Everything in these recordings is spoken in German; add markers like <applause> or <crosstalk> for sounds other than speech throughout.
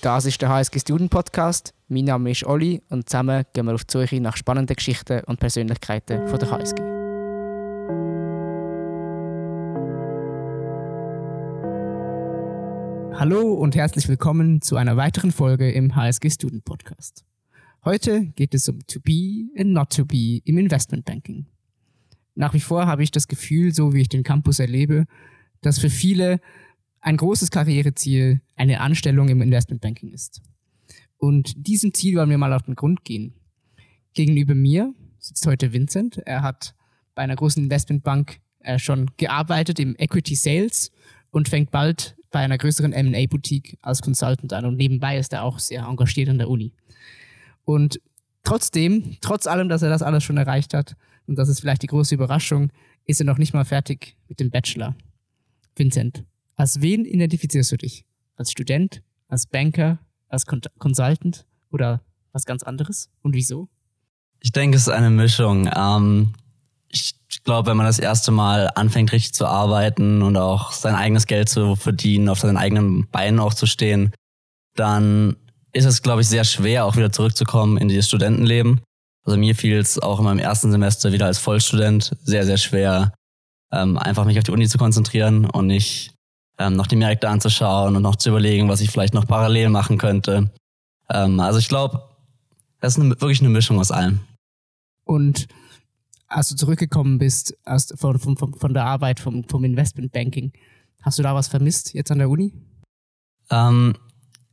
Das ist der HSG Student Podcast. Mein Name ist Olli und zusammen gehen wir auf die Suche nach spannenden Geschichten und Persönlichkeiten von der HSG. Hallo und herzlich willkommen zu einer weiteren Folge im HSG Student Podcast. Heute geht es um To Be and Not To Be im Investment Banking. Nach wie vor habe ich das Gefühl, so wie ich den Campus erlebe, dass für viele ein großes Karriereziel eine Anstellung im Investmentbanking ist. Und diesem Ziel wollen wir mal auf den Grund gehen. Gegenüber mir sitzt heute Vincent. Er hat bei einer großen Investmentbank äh, schon gearbeitet im Equity Sales und fängt bald bei einer größeren M&A-Boutique als Consultant an. Und nebenbei ist er auch sehr engagiert an der Uni. Und trotzdem, trotz allem, dass er das alles schon erreicht hat, und das ist vielleicht die große Überraschung, ist er noch nicht mal fertig mit dem Bachelor. Vincent, als wen identifizierst du dich? Als Student, als Banker, als Con Consultant oder was ganz anderes? Und wieso? Ich denke, es ist eine Mischung. Ähm, ich glaube, wenn man das erste Mal anfängt, richtig zu arbeiten und auch sein eigenes Geld zu verdienen, auf seinen eigenen Beinen auch zu stehen, dann ist es, glaube ich, sehr schwer, auch wieder zurückzukommen in dieses Studentenleben. Also mir fiel es auch in meinem ersten Semester wieder als Vollstudent sehr, sehr schwer, ähm, einfach mich auf die Uni zu konzentrieren und nicht ähm, noch die Märkte anzuschauen und noch zu überlegen, was ich vielleicht noch parallel machen könnte. Ähm, also ich glaube, das ist eine, wirklich eine Mischung aus allem. Und als du zurückgekommen bist aus, von, von, von der Arbeit vom, vom Investmentbanking, hast du da was vermisst jetzt an der Uni? Ähm,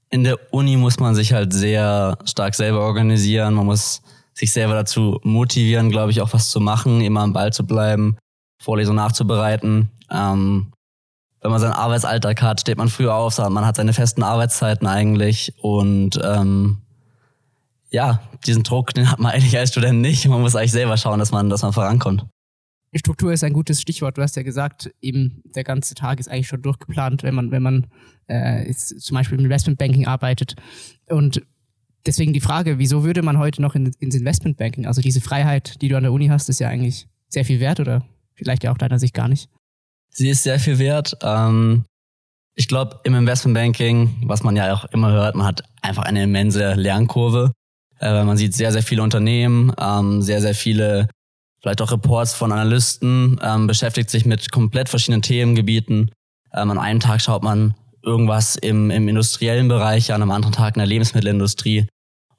in der Uni muss man sich halt sehr stark selber organisieren. Man muss sich selber dazu motivieren, glaube ich, auch was zu machen, immer am Ball zu bleiben, Vorlesungen nachzubereiten. Ähm, wenn man seinen Arbeitsalltag hat, steht man früh auf, man hat seine festen Arbeitszeiten eigentlich und ähm, ja, diesen Druck, den hat man eigentlich als Student nicht. Man muss eigentlich selber schauen, dass man, dass man vorankommt. Struktur ist ein gutes Stichwort. Du hast ja gesagt, eben der ganze Tag ist eigentlich schon durchgeplant, wenn man, wenn man äh, zum Beispiel im Investmentbanking arbeitet. Und deswegen die Frage, wieso würde man heute noch in, ins Investmentbanking? Also diese Freiheit, die du an der Uni hast, ist ja eigentlich sehr viel wert oder vielleicht ja auch deiner Sicht gar nicht. Sie ist sehr viel wert. Ähm, ich glaube, im Investmentbanking, was man ja auch immer hört, man hat einfach eine immense Lernkurve. Äh, man sieht sehr, sehr viele Unternehmen, ähm, sehr, sehr viele, vielleicht auch Reports von Analysten, ähm, beschäftigt sich mit komplett verschiedenen Themengebieten. Ähm, an einem Tag schaut man irgendwas im, im industriellen Bereich an, am anderen Tag in der Lebensmittelindustrie.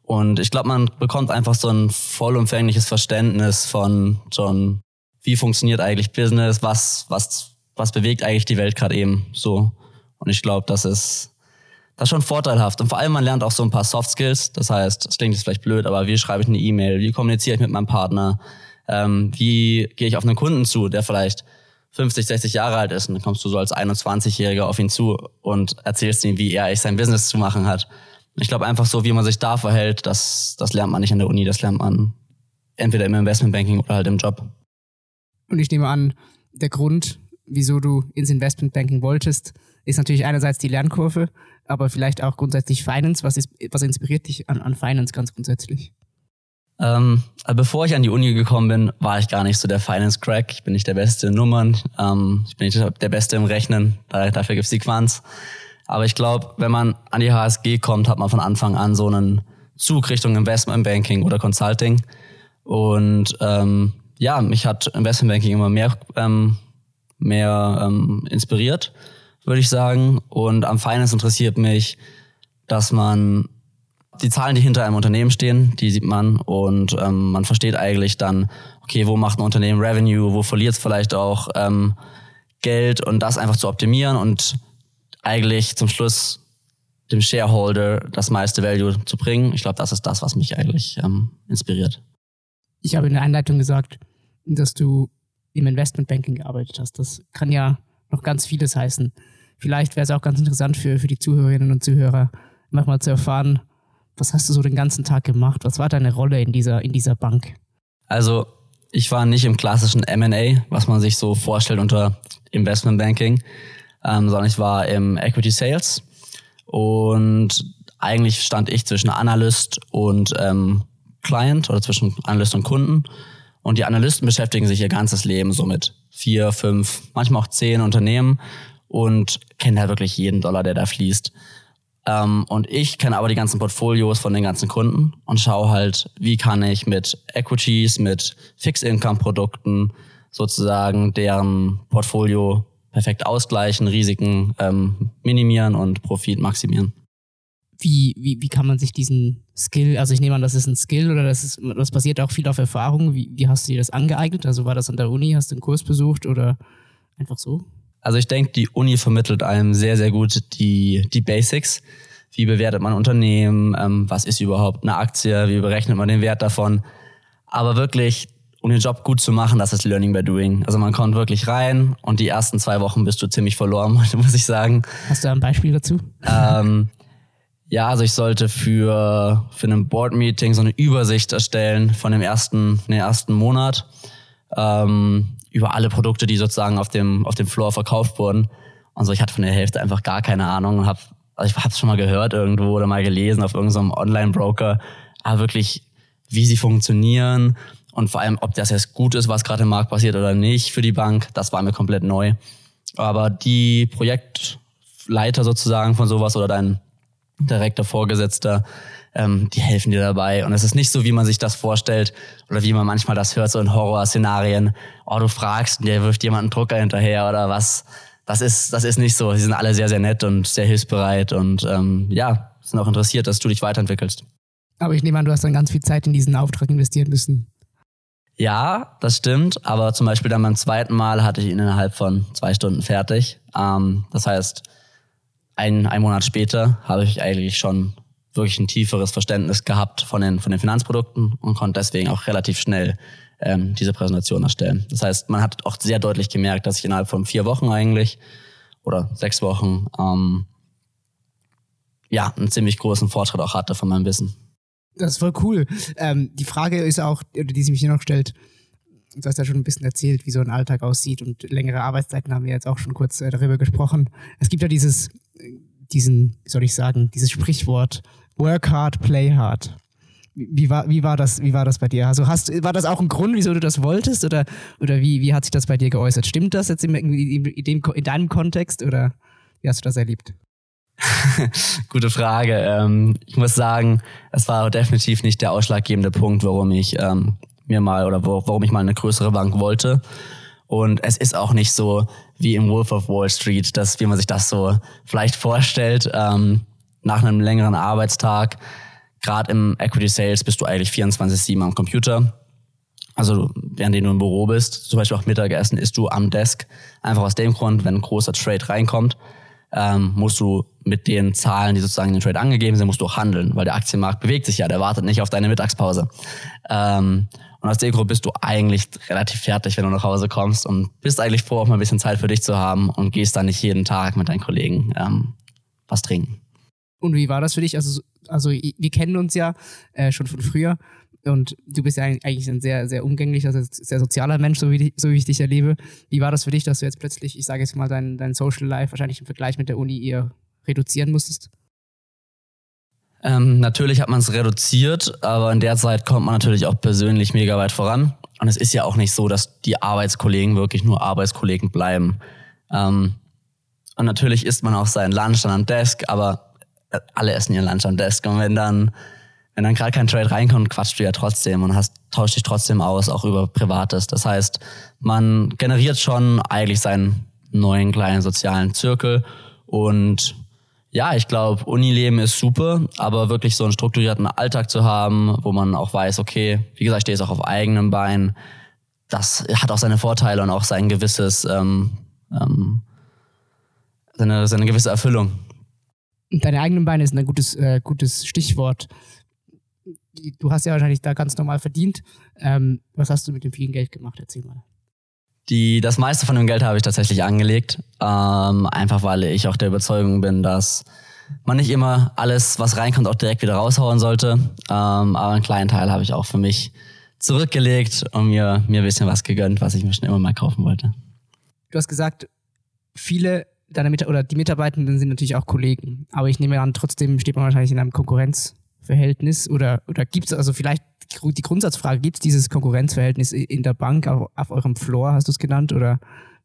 Und ich glaube, man bekommt einfach so ein vollumfängliches Verständnis von schon, wie funktioniert eigentlich Business, was, was was bewegt eigentlich die Welt gerade eben so. Und ich glaube, das ist das ist schon vorteilhaft. Und vor allem, man lernt auch so ein paar Soft Skills. Das heißt, es klingt jetzt vielleicht blöd, aber wie schreibe ich eine E-Mail? Wie kommuniziere ich mit meinem Partner? Ähm, wie gehe ich auf einen Kunden zu, der vielleicht 50, 60 Jahre alt ist? Und dann kommst du so als 21-Jähriger auf ihn zu und erzählst ihm, wie er eigentlich sein Business zu machen hat. Ich glaube einfach so, wie man sich da verhält, das, das lernt man nicht an der Uni, das lernt man entweder im Investmentbanking oder halt im Job. Und ich nehme an, der Grund, wieso du ins Investmentbanking wolltest, ist natürlich einerseits die Lernkurve, aber vielleicht auch grundsätzlich Finance. Was, ist, was inspiriert dich an, an Finance ganz grundsätzlich? Ähm, also bevor ich an die Uni gekommen bin, war ich gar nicht so der Finance-Crack. Ich bin nicht der Beste in Nummern, ähm, ich bin nicht der Beste im Rechnen, dafür gibt's die Quants. Aber ich glaube, wenn man an die HSG kommt, hat man von Anfang an so einen Zug Richtung Investmentbanking oder Consulting. Und ähm, ja, mich hat Investmentbanking immer mehr ähm, mehr ähm, inspiriert, würde ich sagen. Und am Finance interessiert mich, dass man die Zahlen, die hinter einem Unternehmen stehen, die sieht man und ähm, man versteht eigentlich dann, okay, wo macht ein Unternehmen Revenue, wo verliert es vielleicht auch ähm, Geld und das einfach zu optimieren und eigentlich zum Schluss dem Shareholder das meiste Value zu bringen. Ich glaube, das ist das, was mich eigentlich ähm, inspiriert. Ich habe in der Einleitung gesagt, dass du im Investmentbanking gearbeitet hast. Das kann ja noch ganz vieles heißen. Vielleicht wäre es auch ganz interessant für, für die Zuhörerinnen und Zuhörer, manchmal zu erfahren, was hast du so den ganzen Tag gemacht? Was war deine Rolle in dieser, in dieser Bank? Also, ich war nicht im klassischen M&A, was man sich so vorstellt unter Investmentbanking, ähm, sondern ich war im Equity Sales und eigentlich stand ich zwischen Analyst und ähm, Client oder zwischen Analyst und Kunden und die Analysten beschäftigen sich ihr ganzes Leben so mit vier, fünf, manchmal auch zehn Unternehmen und kennen da wirklich jeden Dollar, der da fließt. Ähm, und ich kenne aber die ganzen Portfolios von den ganzen Kunden und schaue halt, wie kann ich mit Equities, mit Fixed-Income-Produkten sozusagen deren Portfolio perfekt ausgleichen, Risiken ähm, minimieren und Profit maximieren. Wie, wie, wie kann man sich diesen Skill, also ich nehme an, das ist ein Skill oder das ist, das basiert auch viel auf Erfahrung. Wie, wie hast du dir das angeeignet? Also war das an der Uni, hast du einen Kurs besucht oder einfach so? Also ich denke, die Uni vermittelt einem sehr, sehr gut die, die Basics. Wie bewertet man Unternehmen? Ähm, was ist überhaupt eine Aktie? Wie berechnet man den Wert davon? Aber wirklich, um den Job gut zu machen, das ist Learning by Doing. Also man kommt wirklich rein und die ersten zwei Wochen bist du ziemlich verloren, <laughs> muss ich sagen. Hast du ein Beispiel dazu? Ähm, ja, also ich sollte für, für ein Board-Meeting so eine Übersicht erstellen von dem ersten, dem ersten Monat. Ähm, über alle Produkte, die sozusagen auf dem, auf dem Floor verkauft wurden. Und so, ich hatte von der Hälfte einfach gar keine Ahnung und habe, also ich habe es schon mal gehört irgendwo oder mal gelesen auf irgendeinem Online-Broker, aber wirklich, wie sie funktionieren und vor allem, ob das jetzt gut ist, was gerade im Markt passiert oder nicht für die Bank, das war mir komplett neu. Aber die Projektleiter sozusagen von sowas oder dein direkter Vorgesetzter, ähm, die helfen dir dabei. Und es ist nicht so, wie man sich das vorstellt oder wie man manchmal das hört, so in Horrorszenarien. Oh, du fragst und der wirft jemanden Drucker hinterher oder was. Das ist, das ist nicht so. Sie sind alle sehr, sehr nett und sehr hilfsbereit und ähm, ja, sind auch interessiert, dass du dich weiterentwickelst. Aber ich nehme an, du hast dann ganz viel Zeit in diesen Auftrag investieren müssen. Ja, das stimmt. Aber zum Beispiel dann beim zweiten Mal hatte ich ihn innerhalb von zwei Stunden fertig. Ähm, das heißt, ein, ein Monat später habe ich eigentlich schon wirklich ein tieferes Verständnis gehabt von den, von den Finanzprodukten und konnte deswegen auch relativ schnell ähm, diese Präsentation erstellen. Das heißt, man hat auch sehr deutlich gemerkt, dass ich innerhalb von vier Wochen eigentlich oder sechs Wochen ähm, ja einen ziemlich großen Fortschritt auch hatte von meinem Wissen. Das ist voll cool. Ähm, die Frage ist auch, die sich hier noch stellt, du hast ja schon ein bisschen erzählt, wie so ein Alltag aussieht und längere Arbeitszeiten haben wir jetzt auch schon kurz äh, darüber gesprochen. Es gibt ja dieses, diesen, wie soll ich sagen, dieses Sprichwort, Work hard, play hard. Wie war, wie war das, wie war das bei dir? Also hast, war das auch ein Grund, wieso du das wolltest oder, oder wie, wie hat sich das bei dir geäußert? Stimmt das jetzt in, in, in, in deinem Kontext oder wie hast du das erlebt? <laughs> Gute Frage. Ähm, ich muss sagen, es war definitiv nicht der ausschlaggebende Punkt, warum ich ähm, mir mal oder warum ich mal eine größere Bank wollte. Und es ist auch nicht so wie im Wolf of Wall Street, dass wie man sich das so vielleicht vorstellt. Ähm, nach einem längeren Arbeitstag, gerade im Equity Sales, bist du eigentlich 24-7 am Computer. Also während du im Büro bist, zum Beispiel auch Mittagessen, isst du am Desk. Einfach aus dem Grund, wenn ein großer Trade reinkommt, ähm, musst du mit den Zahlen, die sozusagen in den Trade angegeben sind, musst du auch handeln, weil der Aktienmarkt bewegt sich ja, der wartet nicht auf deine Mittagspause. Ähm, und dem Grund bist du eigentlich relativ fertig, wenn du nach Hause kommst und bist eigentlich froh, auch mal ein bisschen Zeit für dich zu haben und gehst dann nicht jeden Tag mit deinen Kollegen ähm, was trinken. Und wie war das für dich? Also, also wir kennen uns ja äh, schon von früher und du bist ja eigentlich ein sehr, sehr umgänglicher, sehr, sehr sozialer Mensch, so wie, so wie ich dich erlebe. Wie war das für dich, dass du jetzt plötzlich, ich sage jetzt mal, dein, dein Social Life wahrscheinlich im Vergleich mit der Uni eher reduzieren musstest? Ähm, natürlich hat man es reduziert, aber in der Zeit kommt man natürlich auch persönlich mega weit voran. Und es ist ja auch nicht so, dass die Arbeitskollegen wirklich nur Arbeitskollegen bleiben. Ähm, und natürlich isst man auch seinen Lunch dann am Desk, aber äh, alle essen ihren Lunch am Desk. Und wenn dann, wenn dann gerade kein Trade reinkommt, quatschst du ja trotzdem und hast, tauscht dich trotzdem aus, auch über Privates. Das heißt, man generiert schon eigentlich seinen neuen kleinen sozialen Zirkel und ja, ich glaube, Unileben ist super, aber wirklich so einen strukturierten Alltag zu haben, wo man auch weiß, okay, wie gesagt, ich stehe jetzt auch auf eigenem Bein, das hat auch seine Vorteile und auch sein gewisses, ähm, ähm, seine, seine gewisse Erfüllung. Deine eigenen Beine ist ein gutes, äh, gutes Stichwort. Du hast ja wahrscheinlich da ganz normal verdient. Ähm, was hast du mit dem vielen Geld gemacht? Erzähl mal. Die, das meiste von dem Geld habe ich tatsächlich angelegt, ähm, einfach weil ich auch der Überzeugung bin, dass man nicht immer alles, was reinkommt, auch direkt wieder raushauen sollte. Ähm, aber einen kleinen Teil habe ich auch für mich zurückgelegt und mir, mir ein bisschen was gegönnt, was ich mir schon immer mal kaufen wollte. Du hast gesagt, viele deiner Mit oder die Mitarbeitenden sind natürlich auch Kollegen, aber ich nehme an, trotzdem steht man wahrscheinlich in einem Konkurrenzverhältnis oder, oder gibt es also vielleicht die Grundsatzfrage, gibt es dieses Konkurrenzverhältnis in der Bank auf, auf eurem Floor, hast du es genannt, oder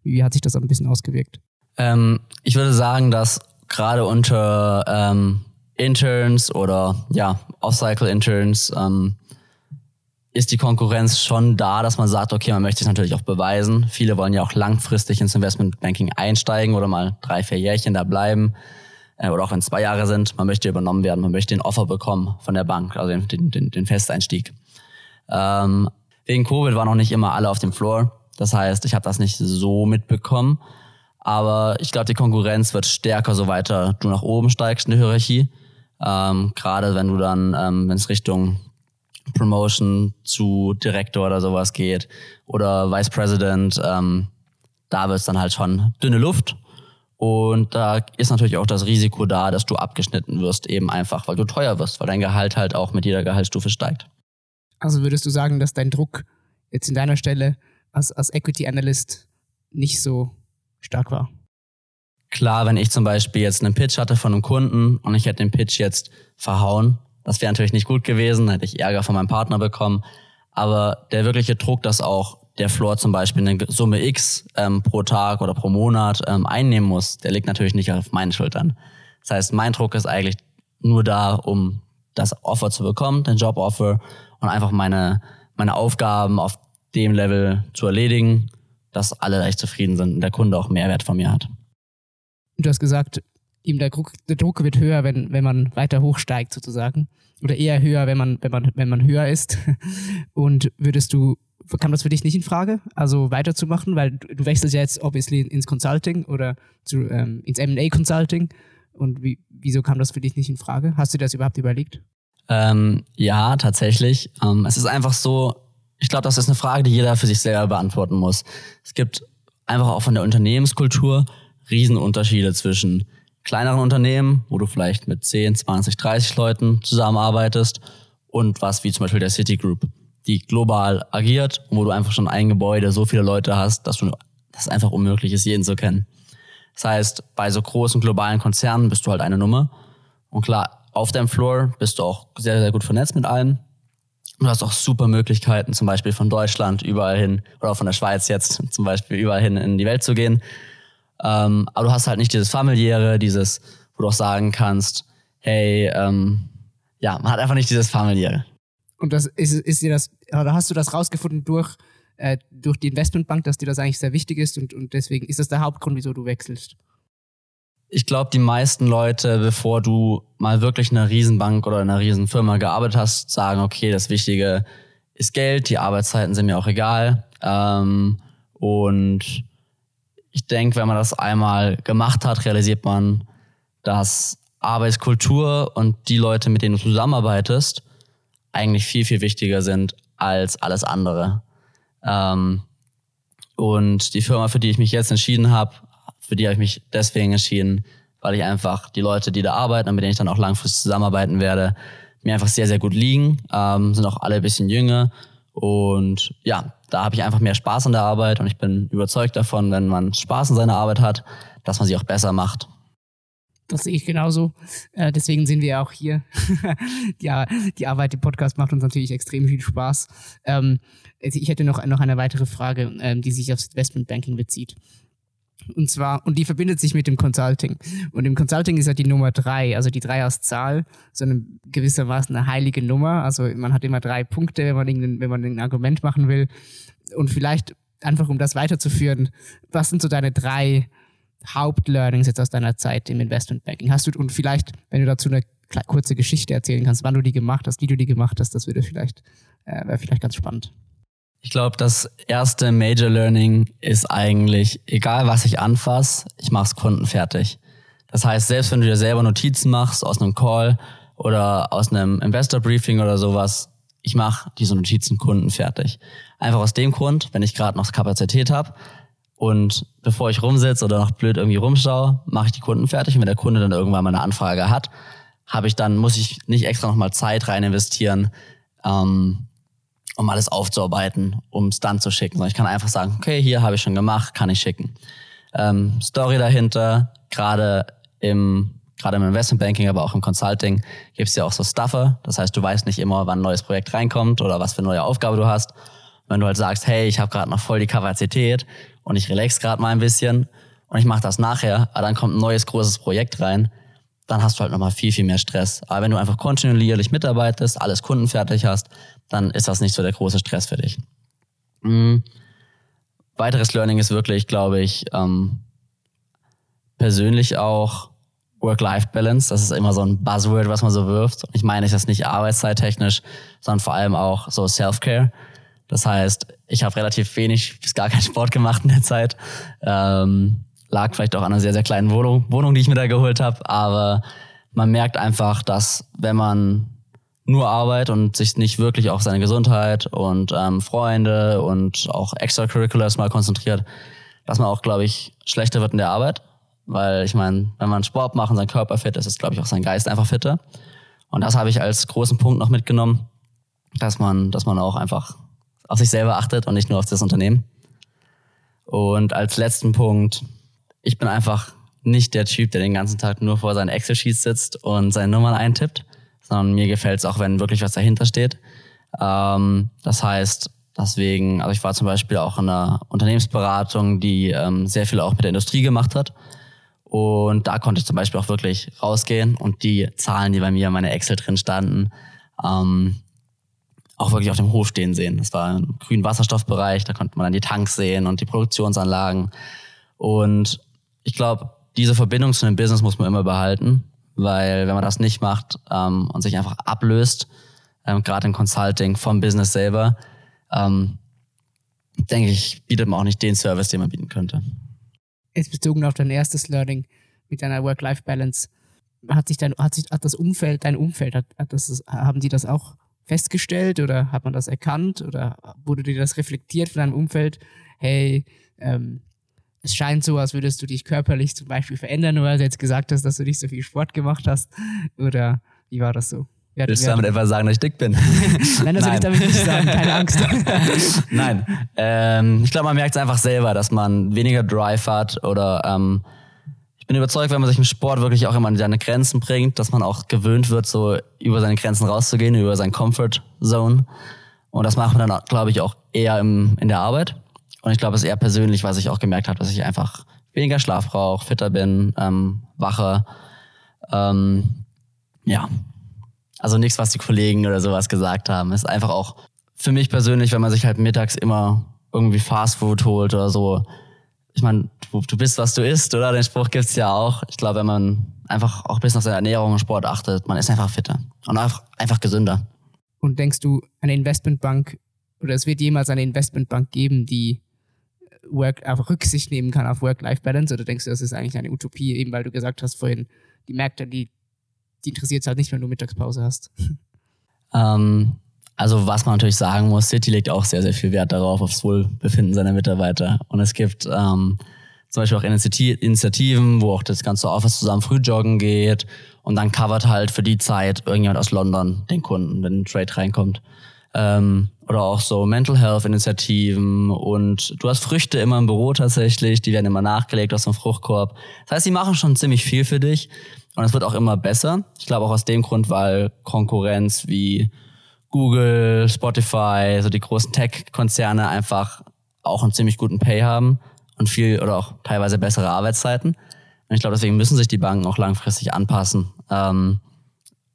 wie hat sich das ein bisschen ausgewirkt? Ähm, ich würde sagen, dass gerade unter ähm, Interns oder ja, Off-Cycle-Interns ähm, ist die Konkurrenz schon da, dass man sagt, okay, man möchte sich natürlich auch beweisen. Viele wollen ja auch langfristig ins Investmentbanking einsteigen oder mal drei, vier Jährchen da bleiben. Äh, oder auch wenn es zwei Jahre sind, man möchte übernommen werden, man möchte den Offer bekommen von der Bank, also den, den, den Festeinstieg. Ähm, wegen Covid waren noch nicht immer alle auf dem Floor. Das heißt, ich habe das nicht so mitbekommen. Aber ich glaube, die Konkurrenz wird stärker, so weiter du nach oben steigst in der Hierarchie. Ähm, Gerade wenn du dann, ähm, wenn es Richtung Promotion zu Direktor oder sowas geht oder Vice President, ähm, da wird es dann halt schon dünne Luft. Und da ist natürlich auch das Risiko da, dass du abgeschnitten wirst, eben einfach, weil du teuer wirst, weil dein Gehalt halt auch mit jeder Gehaltsstufe steigt. Also würdest du sagen, dass dein Druck jetzt in deiner Stelle als, als Equity Analyst nicht so stark war? Klar, wenn ich zum Beispiel jetzt einen Pitch hatte von einem Kunden und ich hätte den Pitch jetzt verhauen, das wäre natürlich nicht gut gewesen, hätte ich Ärger von meinem Partner bekommen. Aber der wirkliche Druck, dass auch der Floor zum Beispiel eine Summe X ähm, pro Tag oder pro Monat ähm, einnehmen muss, der liegt natürlich nicht auf meinen Schultern. Das heißt, mein Druck ist eigentlich nur da, um das Offer zu bekommen, den Job-Offer und einfach meine, meine Aufgaben auf dem Level zu erledigen, dass alle leicht zufrieden sind und der Kunde auch Mehrwert von mir hat. Du hast gesagt, ihm der Druck, der Druck wird höher, wenn, wenn man weiter hochsteigt sozusagen. Oder eher höher, wenn man, wenn man, wenn man höher ist. <laughs> Und würdest du, kam das für dich nicht in Frage, also weiterzumachen? Weil du wechselst ja jetzt obviously ins Consulting oder zu, ähm, ins M&A Consulting. Und wie, wieso kam das für dich nicht in Frage? Hast du das überhaupt überlegt? Ähm, ja, tatsächlich. Ähm, es ist einfach so, ich glaube, das ist eine Frage, die jeder für sich selber beantworten muss. Es gibt einfach auch von der Unternehmenskultur Riesenunterschiede zwischen kleineren Unternehmen, wo du vielleicht mit 10, 20, 30 Leuten zusammenarbeitest und was wie zum Beispiel der Citigroup, die global agiert und wo du einfach schon ein Gebäude so viele Leute hast, dass du das einfach unmöglich ist, jeden zu kennen. Das heißt, bei so großen globalen Konzernen bist du halt eine Nummer. Und klar, auf deinem Floor bist du auch sehr, sehr gut vernetzt mit allen. Du hast auch super Möglichkeiten, zum Beispiel von Deutschland überall hin oder von der Schweiz jetzt zum Beispiel überall hin in die Welt zu gehen. Ähm, aber du hast halt nicht dieses familiäre, dieses, wo du auch sagen kannst, hey, ähm, ja, man hat einfach nicht dieses familiäre. Und das ist, ist dir das, oder hast du das rausgefunden durch, äh, durch die Investmentbank, dass dir das eigentlich sehr wichtig ist und, und deswegen ist das der Hauptgrund, wieso du wechselst? Ich glaube, die meisten Leute, bevor du mal wirklich in einer Riesenbank oder in einer Riesenfirma gearbeitet hast, sagen, okay, das Wichtige ist Geld, die Arbeitszeiten sind mir auch egal. Ähm, und ich denke, wenn man das einmal gemacht hat, realisiert man, dass Arbeitskultur und die Leute, mit denen du zusammenarbeitest, eigentlich viel, viel wichtiger sind als alles andere. Ähm, und die Firma, für die ich mich jetzt entschieden habe, für die habe ich mich deswegen entschieden, weil ich einfach die Leute, die da arbeiten und mit denen ich dann auch langfristig zusammenarbeiten werde, mir einfach sehr, sehr gut liegen, ähm, sind auch alle ein bisschen jünger und ja, da habe ich einfach mehr Spaß an der Arbeit und ich bin überzeugt davon, wenn man Spaß in seiner Arbeit hat, dass man sie auch besser macht. Das sehe ich genauso. Äh, deswegen sind wir auch hier. <laughs> ja, die Arbeit, die Podcast macht uns natürlich extrem viel Spaß. Ähm, ich hätte noch, noch eine weitere Frage, ähm, die sich aufs Investmentbanking bezieht. Und zwar, und die verbindet sich mit dem Consulting. Und im Consulting ist ja die Nummer drei, also die drei als Zahl, so eine gewissermaßen eine heilige Nummer. Also man hat immer drei Punkte, wenn man, wenn man ein Argument machen will. Und vielleicht einfach, um das weiterzuführen, was sind so deine drei Hauptlearnings jetzt aus deiner Zeit im Investmentbanking? Hast du, und vielleicht, wenn du dazu eine kurze Geschichte erzählen kannst, wann du die gemacht hast, wie du die gemacht hast, das würde vielleicht, äh, wäre vielleicht ganz spannend. Ich glaube, das erste Major Learning ist eigentlich, egal was ich anfasse, ich mache es Kunden fertig. Das heißt, selbst wenn du dir selber Notizen machst aus einem Call oder aus einem Investor Briefing oder sowas, ich mache diese Notizen Kunden fertig. Einfach aus dem Grund, wenn ich gerade noch Kapazität habe und bevor ich rumsitze oder noch blöd irgendwie rumschaue, mache ich die Kunden fertig. Und wenn der Kunde dann irgendwann mal eine Anfrage hat, habe ich dann muss ich nicht extra nochmal Zeit rein investieren. Ähm, um alles aufzuarbeiten, um es dann zu schicken. Sondern ich kann einfach sagen, okay, hier habe ich schon gemacht, kann ich schicken. Ähm, Story dahinter, gerade im gerade im Investmentbanking, aber auch im Consulting gibt es ja auch so Stuffer. Das heißt, du weißt nicht immer, wann ein neues Projekt reinkommt oder was für eine neue Aufgabe du hast. Wenn du halt sagst, hey, ich habe gerade noch voll die Kapazität und ich relax gerade mal ein bisschen und ich mache das nachher, aber dann kommt ein neues großes Projekt rein, dann hast du halt nochmal viel, viel mehr Stress. Aber wenn du einfach kontinuierlich mitarbeitest, alles Kunden fertig hast, dann ist das nicht so der große Stress für dich. Mhm. Weiteres Learning ist wirklich, glaube ich, ähm, persönlich auch Work-Life-Balance. Das ist immer so ein Buzzword, was man so wirft. Ich meine ich das nicht arbeitszeittechnisch, sondern vor allem auch so Self-Care. Das heißt, ich habe relativ wenig bis gar keinen Sport gemacht in der Zeit. Ähm, lag vielleicht auch an einer sehr, sehr kleinen Wohnung, Wohnung die ich mir da geholt habe. Aber man merkt einfach, dass wenn man nur arbeitet und sich nicht wirklich auf seine Gesundheit und ähm, Freunde und auch Extracurriculars mal konzentriert, dass man auch, glaube ich, schlechter wird in der Arbeit. Weil ich meine, wenn man Sport macht und sein Körper fit ist, ist, glaube ich, auch sein Geist einfach fitter. Und das habe ich als großen Punkt noch mitgenommen, dass man, dass man auch einfach auf sich selber achtet und nicht nur auf das Unternehmen. Und als letzten Punkt, ich bin einfach nicht der Typ, der den ganzen Tag nur vor seinen Excel-Sheets sitzt und seine Nummern eintippt, sondern mir gefällt es auch, wenn wirklich was dahinter steht. Ähm, das heißt, deswegen, also ich war zum Beispiel auch in einer Unternehmensberatung, die ähm, sehr viel auch mit der Industrie gemacht hat. Und da konnte ich zum Beispiel auch wirklich rausgehen und die Zahlen, die bei mir in meiner Excel drin standen, ähm, auch wirklich auf dem Hof stehen sehen. Das war im grünen Wasserstoffbereich, da konnte man dann die Tanks sehen und die Produktionsanlagen. Und ich glaube, diese Verbindung zu dem Business muss man immer behalten, weil wenn man das nicht macht ähm, und sich einfach ablöst, ähm, gerade im Consulting vom Business selber, ähm, denke ich, bietet man auch nicht den Service, den man bieten könnte jetzt bezogen auf dein erstes Learning mit deiner Work-Life-Balance, hat sich dein, hat sich, hat das Umfeld, dein Umfeld, hat, hat das, haben die das auch festgestellt oder hat man das erkannt oder wurde dir das reflektiert von deinem Umfeld? Hey, ähm, es scheint so, als würdest du dich körperlich zum Beispiel verändern, weil du jetzt gesagt hast, dass du nicht so viel Sport gemacht hast. Oder wie war das so? Wer, Willst du damit etwa sagen, dass ich dick bin? <laughs> Nein, das will ich damit nicht sagen, keine Angst. <laughs> Nein, ähm, ich glaube, man merkt es einfach selber, dass man weniger Drive hat oder ähm, bin überzeugt, wenn man sich im Sport wirklich auch immer an seine Grenzen bringt, dass man auch gewöhnt wird, so über seine Grenzen rauszugehen, über seine Comfort Zone. Und das macht man dann, glaube ich, auch eher im, in der Arbeit. Und ich glaube, es ist eher persönlich, was ich auch gemerkt habe, dass ich einfach weniger Schlaf brauche, fitter bin, ähm, wacher. Ähm, ja, also nichts, was die Kollegen oder sowas gesagt haben. Ist einfach auch für mich persönlich, wenn man sich halt mittags immer irgendwie Fastfood holt oder so. Ich meine, du, du bist, was du isst, oder? Den Spruch gibt's ja auch. Ich glaube, wenn man einfach auch ein bisschen auf seine Ernährung und Sport achtet, man ist einfach fitter und einfach, einfach gesünder. Und denkst du, eine Investmentbank oder es wird jemals eine Investmentbank geben, die Work, einfach Rücksicht nehmen kann auf Work-Life-Balance? Oder denkst du, das ist eigentlich eine Utopie, eben weil du gesagt hast vorhin, die Märkte, die die interessiert es halt nicht, wenn du Mittagspause hast. Ähm, also was man natürlich sagen muss, City legt auch sehr, sehr viel Wert darauf, aufs Wohlbefinden seiner Mitarbeiter. Und es gibt ähm, zum Beispiel auch Initiativen, wo auch das ganze Office zusammen früh joggen geht und dann covert halt für die Zeit irgendjemand aus London den Kunden, wenn ein Trade reinkommt. Ähm, oder auch so Mental Health Initiativen und du hast Früchte immer im Büro tatsächlich, die werden immer nachgelegt aus dem Fruchtkorb. Das heißt, die machen schon ziemlich viel für dich. Und es wird auch immer besser. Ich glaube auch aus dem Grund, weil Konkurrenz wie Google, Spotify, so die großen Tech-Konzerne einfach auch einen ziemlich guten Pay haben und viel oder auch teilweise bessere Arbeitszeiten. Und ich glaube, deswegen müssen sich die Banken auch langfristig anpassen. Ähm,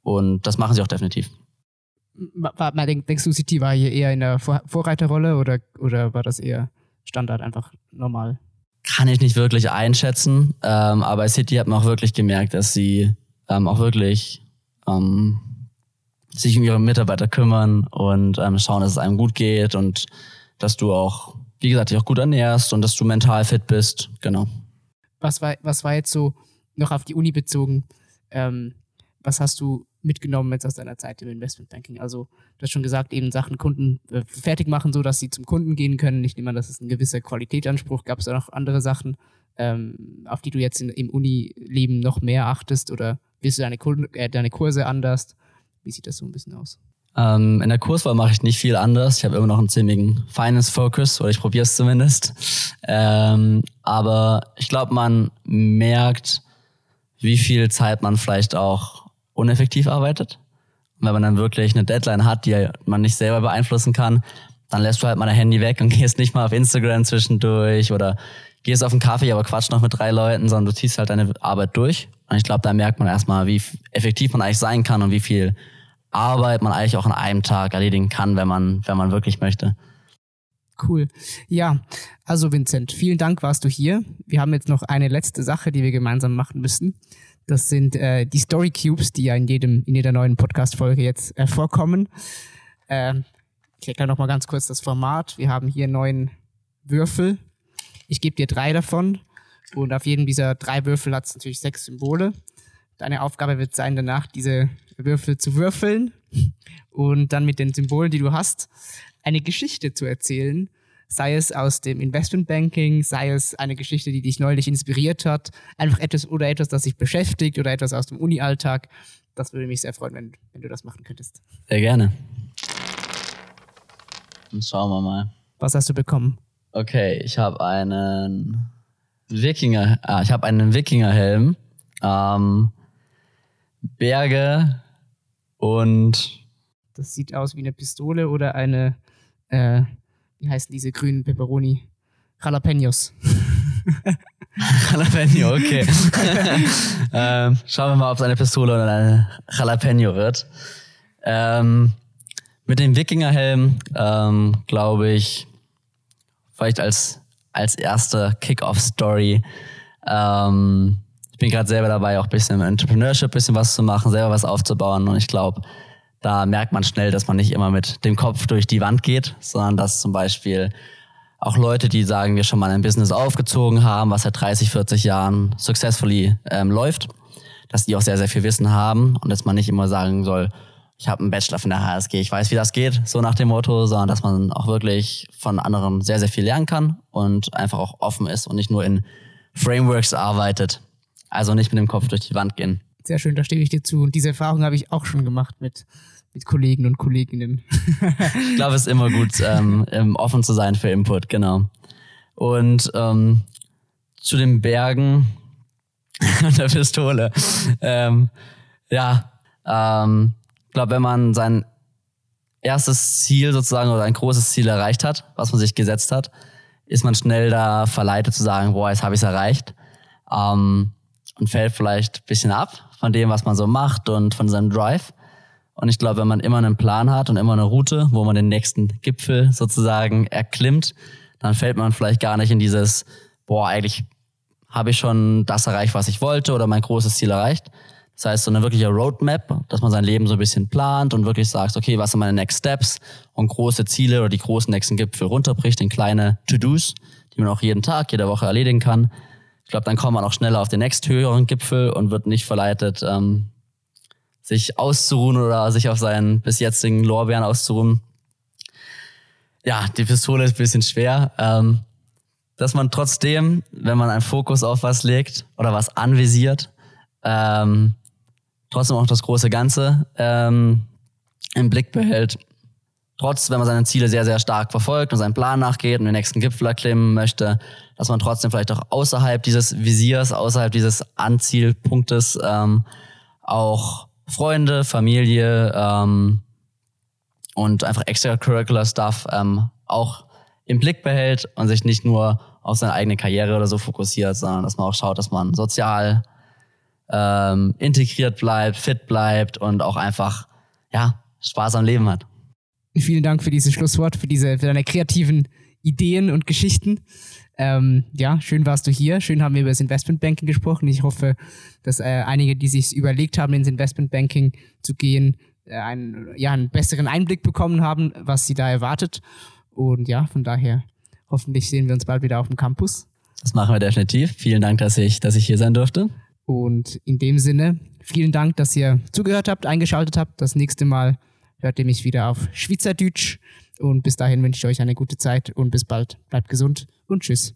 und das machen sie auch definitiv. Denkst du, City war hier eher in der Vorreiterrolle oder, oder war das eher Standard einfach normal? kann ich nicht wirklich einschätzen. Ähm, aber City hat man auch wirklich gemerkt, dass sie ähm, auch wirklich ähm, sich um ihre Mitarbeiter kümmern und ähm, schauen, dass es einem gut geht und dass du auch, wie gesagt, dich auch gut ernährst und dass du mental fit bist. Genau. Was war, was war jetzt so noch auf die Uni bezogen? Ähm, was hast du mitgenommen jetzt aus deiner Zeit im Investmentbanking? Also, du hast schon gesagt, eben Sachen Kunden äh, fertig machen, so dass sie zum Kunden gehen können. Ich nehme an, das ist ein gewisser Qualitätsanspruch. Gab es da noch andere Sachen, ähm, auf die du jetzt in, im Uni-Leben noch mehr achtest oder willst du deine, äh, deine Kurse anders? Wie sieht das so ein bisschen aus? Ähm, in der Kurswahl mache ich nicht viel anders. Ich habe immer noch einen ziemlichen Finance-Focus, oder ich probiere es zumindest. Ähm, aber ich glaube, man merkt, wie viel Zeit man vielleicht auch uneffektiv arbeitet. Und wenn man dann wirklich eine Deadline hat, die man nicht selber beeinflussen kann, dann lässt du halt mal dein Handy weg und <laughs> gehst nicht mal auf Instagram zwischendurch oder gehst auf einen Kaffee, aber quatsch noch mit drei Leuten, sondern du ziehst halt deine Arbeit durch Und ich glaube, da merkt man erstmal, wie effektiv man eigentlich sein kann und wie viel Arbeit man eigentlich auch an einem Tag erledigen kann, wenn man, wenn man wirklich möchte. Cool. Ja, also Vincent, vielen Dank, warst du hier. Wir haben jetzt noch eine letzte Sache, die wir gemeinsam machen müssen. Das sind äh, die Story Cubes, die ja in jedem in jeder neuen Podcast-Folge jetzt äh, vorkommen. Äh, ich erkläre noch mal ganz kurz das Format. Wir haben hier neun Würfel. Ich gebe dir drei davon und auf jedem dieser drei Würfel hat es natürlich sechs Symbole. Deine Aufgabe wird sein, danach diese Würfel zu würfeln und dann mit den Symbolen, die du hast, eine Geschichte zu erzählen. Sei es aus dem Investmentbanking, sei es eine Geschichte, die dich neulich inspiriert hat, einfach etwas oder etwas, das dich beschäftigt oder etwas aus dem Uni-Alltag. Das würde mich sehr freuen, wenn, wenn du das machen könntest. Sehr gerne. Und schauen wir mal. Was hast du bekommen? Okay, ich habe einen Wikinger, ah, ich habe einen Wikingerhelm, ähm, Berge und das sieht aus wie eine Pistole oder eine, äh, wie heißen diese grünen Peperoni? Jalapenos. <laughs> Jalapeno, okay. <laughs> ähm, schauen wir mal, ob es eine Pistole oder eine Jalapeno wird. Ähm, mit dem Wikingerhelm, ähm, glaube ich, vielleicht als, als erste Kick-Off-Story. Ähm, ich bin gerade selber dabei, auch ein bisschen im Entrepreneurship, ein bisschen was zu machen, selber was aufzubauen. Und ich glaube, da merkt man schnell, dass man nicht immer mit dem Kopf durch die Wand geht, sondern dass zum Beispiel auch Leute, die sagen, wir schon mal ein Business aufgezogen haben, was seit 30, 40 Jahren successfully ähm, läuft, dass die auch sehr, sehr viel Wissen haben und dass man nicht immer sagen soll, ich habe einen Bachelor von der HSG, ich weiß, wie das geht, so nach dem Motto, sondern dass man auch wirklich von anderen sehr, sehr viel lernen kann und einfach auch offen ist und nicht nur in Frameworks arbeitet. Also nicht mit dem Kopf durch die Wand gehen. Sehr schön, da stimme ich dir zu. Und diese Erfahrung habe ich auch schon gemacht mit, mit Kollegen und Kolleginnen. ich glaube, es ist immer gut, ähm, offen zu sein für Input, genau. Und ähm, zu den Bergen <laughs> und der Pistole. Ähm, ja, ähm, glaube, wenn man sein erstes Ziel sozusagen oder ein großes Ziel erreicht hat, was man sich gesetzt hat, ist man schnell da verleitet zu sagen, boah, jetzt habe ich es erreicht. Ähm, und fällt vielleicht ein bisschen ab von dem, was man so macht und von seinem Drive. Und ich glaube, wenn man immer einen Plan hat und immer eine Route, wo man den nächsten Gipfel sozusagen erklimmt, dann fällt man vielleicht gar nicht in dieses, boah, eigentlich habe ich schon das erreicht, was ich wollte oder mein großes Ziel erreicht, das heißt, so eine wirkliche Roadmap, dass man sein Leben so ein bisschen plant und wirklich sagt, okay, was sind meine Next Steps und große Ziele oder die großen nächsten Gipfel runterbricht in kleine To-Dos, die man auch jeden Tag, jede Woche erledigen kann. Ich glaube, dann kommt man auch schneller auf den nächsthöheren Gipfel und wird nicht verleitet, ähm, sich auszuruhen oder sich auf seinen bis jetzigen Lorbeeren auszuruhen. Ja, die Pistole ist ein bisschen schwer. Ähm, dass man trotzdem, wenn man einen Fokus auf was legt oder was anvisiert, ähm, trotzdem auch das große Ganze ähm, im Blick behält. Trotz, wenn man seine Ziele sehr, sehr stark verfolgt und seinen Plan nachgeht und den nächsten Gipfel erklimmen möchte, dass man trotzdem vielleicht auch außerhalb dieses Visiers, außerhalb dieses Anzielpunktes ähm, auch Freunde, Familie ähm, und einfach extracurricular Stuff ähm, auch im Blick behält und sich nicht nur auf seine eigene Karriere oder so fokussiert, sondern dass man auch schaut, dass man sozial ähm, integriert bleibt, fit bleibt und auch einfach ja Spaß am Leben hat. Vielen Dank für dieses Schlusswort, für diese für deine kreativen Ideen und Geschichten. Ähm, ja, schön warst du hier. Schön haben wir über das Investmentbanking gesprochen. Ich hoffe, dass äh, einige, die sich überlegt haben, ins Investmentbanking zu gehen, äh, einen, ja, einen besseren Einblick bekommen haben, was sie da erwartet. Und ja, von daher hoffentlich sehen wir uns bald wieder auf dem Campus. Das machen wir definitiv. Vielen Dank, dass ich, dass ich hier sein durfte. Und in dem Sinne, vielen Dank, dass ihr zugehört habt, eingeschaltet habt. Das nächste Mal hört ihr mich wieder auf Schweizerdeutsch. Und bis dahin wünsche ich euch eine gute Zeit und bis bald. Bleibt gesund und tschüss.